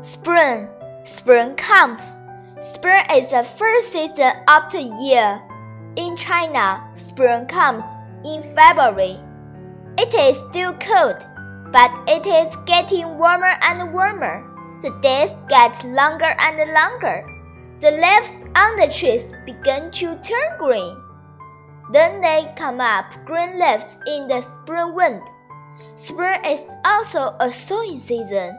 Spring. Spring comes. Spring is the first season after year. In China, spring comes in February. It is still cold, but it is getting warmer and warmer. The days get longer and longer. The leaves on the trees begin to turn green. Then they come up green leaves in the spring wind. Spring is also a sowing season.